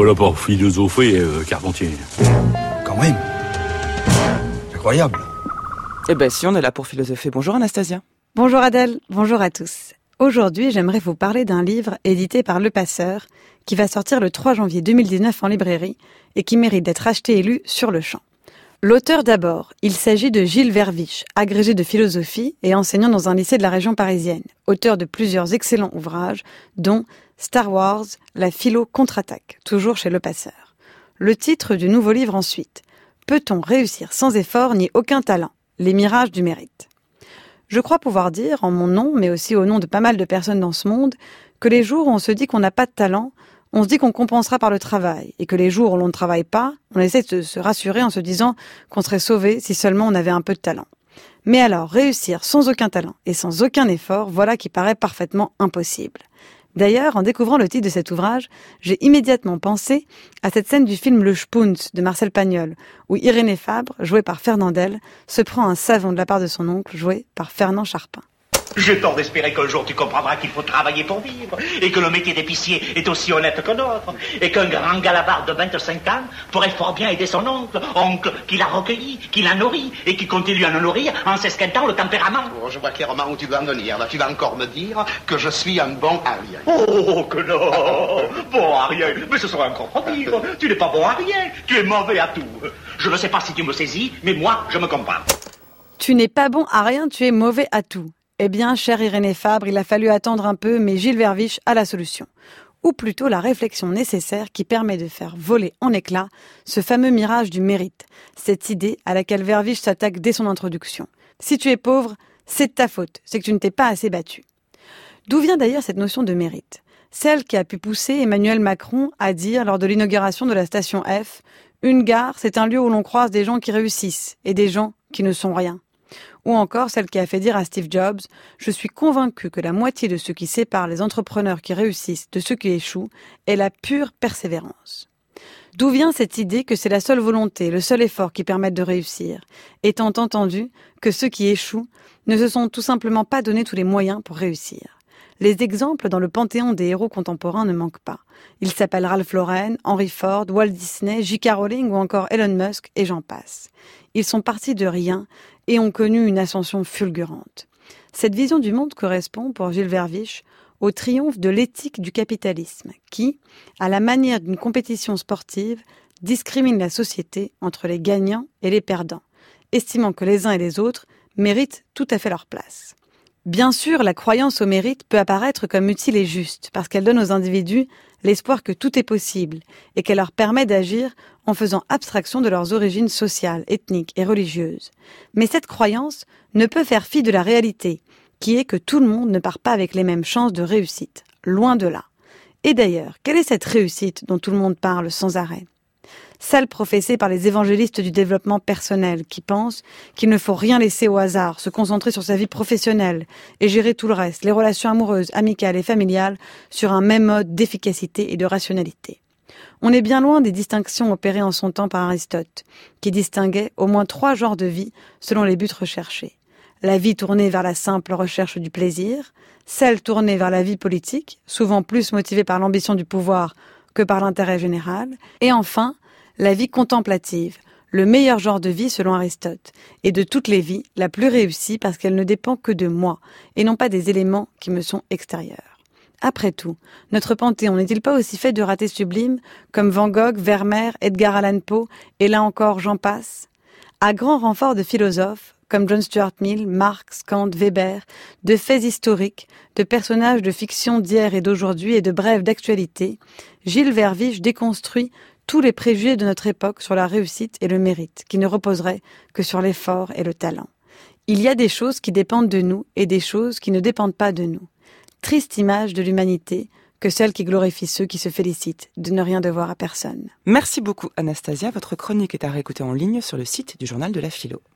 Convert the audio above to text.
pas là pour philosopher, euh, Carpentier. Quand même. Incroyable. Eh ben si, on est là pour philosopher. Bonjour Anastasia. Bonjour Adèle, bonjour à tous. Aujourd'hui, j'aimerais vous parler d'un livre édité par Le Passeur qui va sortir le 3 janvier 2019 en librairie et qui mérite d'être acheté et lu sur le champ. L'auteur d'abord, il s'agit de Gilles Verviche, agrégé de philosophie et enseignant dans un lycée de la région parisienne, auteur de plusieurs excellents ouvrages, dont Star Wars, La philo contre-attaque, toujours chez Le Passeur. Le titre du nouveau livre ensuite, Peut-on réussir sans effort ni aucun talent? Les mirages du mérite. Je crois pouvoir dire, en mon nom, mais aussi au nom de pas mal de personnes dans ce monde, que les jours où on se dit qu'on n'a pas de talent, on se dit qu'on compensera par le travail, et que les jours où l'on ne travaille pas, on essaie de se rassurer en se disant qu'on serait sauvé si seulement on avait un peu de talent. Mais alors, réussir sans aucun talent et sans aucun effort, voilà qui paraît parfaitement impossible. D'ailleurs, en découvrant le titre de cet ouvrage, j'ai immédiatement pensé à cette scène du film Le Spunz de Marcel Pagnol, où Irénée Fabre, jouée par Fernandel, se prend un savon de la part de son oncle, joué par Fernand Charpin. J'ai tort d'espérer qu'un jour tu comprendras qu'il faut travailler pour vivre, et que le métier d'épicier est aussi honnête que l'autre, et qu'un grand galabard de 25 ans pourrait fort bien aider son oncle, oncle qui l'a recueilli, qui l'a nourri, et qui continue à le nourrir en s'esquintant le tempérament. Oh, je vois clairement où tu veux en venir. Là, tu vas encore me dire que je suis un bon Ariel. Oh, que non Bon Ariel, mais ce serait encore trop dire. Tu n'es pas bon à rien, tu es mauvais à tout. Je ne sais pas si tu me saisis, mais moi, je me comprends. Tu n'es pas bon à rien, tu es mauvais à tout. Eh bien, cher Irénée Fabre, il a fallu attendre un peu, mais Gilles Verviche a la solution. Ou plutôt la réflexion nécessaire qui permet de faire voler en éclats ce fameux mirage du mérite, cette idée à laquelle Verviche s'attaque dès son introduction. Si tu es pauvre, c'est de ta faute, c'est que tu ne t'es pas assez battu. D'où vient d'ailleurs cette notion de mérite? Celle qui a pu pousser Emmanuel Macron à dire lors de l'inauguration de la station F Une gare, c'est un lieu où l'on croise des gens qui réussissent et des gens qui ne sont rien ou encore celle qui a fait dire à Steve Jobs Je suis convaincu que la moitié de ce qui sépare les entrepreneurs qui réussissent de ceux qui échouent est la pure persévérance. D'où vient cette idée que c'est la seule volonté, le seul effort qui permettent de réussir, étant entendu que ceux qui échouent ne se sont tout simplement pas donné tous les moyens pour réussir. Les exemples dans le panthéon des héros contemporains ne manquent pas. Ils s'appellent Ralph Lauren, Henry Ford, Walt Disney, J.K. Rowling ou encore Elon Musk et j'en passe. Ils sont partis de rien et ont connu une ascension fulgurante. Cette vision du monde correspond, pour Gilles Verviche, au triomphe de l'éthique du capitalisme, qui, à la manière d'une compétition sportive, discrimine la société entre les gagnants et les perdants, estimant que les uns et les autres méritent tout à fait leur place. Bien sûr, la croyance au mérite peut apparaître comme utile et juste, parce qu'elle donne aux individus l'espoir que tout est possible, et qu'elle leur permet d'agir en faisant abstraction de leurs origines sociales, ethniques et religieuses. Mais cette croyance ne peut faire fi de la réalité, qui est que tout le monde ne part pas avec les mêmes chances de réussite, loin de là. Et d'ailleurs, quelle est cette réussite dont tout le monde parle sans arrêt? Celle professée par les évangélistes du développement personnel qui pensent qu'il ne faut rien laisser au hasard, se concentrer sur sa vie professionnelle et gérer tout le reste, les relations amoureuses, amicales et familiales, sur un même mode d'efficacité et de rationalité. On est bien loin des distinctions opérées en son temps par Aristote, qui distinguait au moins trois genres de vie selon les buts recherchés. La vie tournée vers la simple recherche du plaisir, celle tournée vers la vie politique, souvent plus motivée par l'ambition du pouvoir que par l'intérêt général, et enfin, la vie contemplative, le meilleur genre de vie selon Aristote, et de toutes les vies, la plus réussie parce qu'elle ne dépend que de moi, et non pas des éléments qui me sont extérieurs. Après tout, notre panthéon n'est-il pas aussi fait de ratés sublimes comme Van Gogh, Vermeer, Edgar Allan Poe et là encore j'en passe? À grand renfort de philosophes comme John Stuart Mill, Marx, Kant, Weber, de faits historiques, de personnages de fiction d'hier et d'aujourd'hui et de brèves d'actualité, Gilles Verviche déconstruit tous les préjugés de notre époque sur la réussite et le mérite, qui ne reposeraient que sur l'effort et le talent. Il y a des choses qui dépendent de nous et des choses qui ne dépendent pas de nous triste image de l'humanité que celle qui glorifie ceux qui se félicitent de ne rien devoir à personne. Merci beaucoup Anastasia, votre chronique est à réécouter en ligne sur le site du journal de la philo.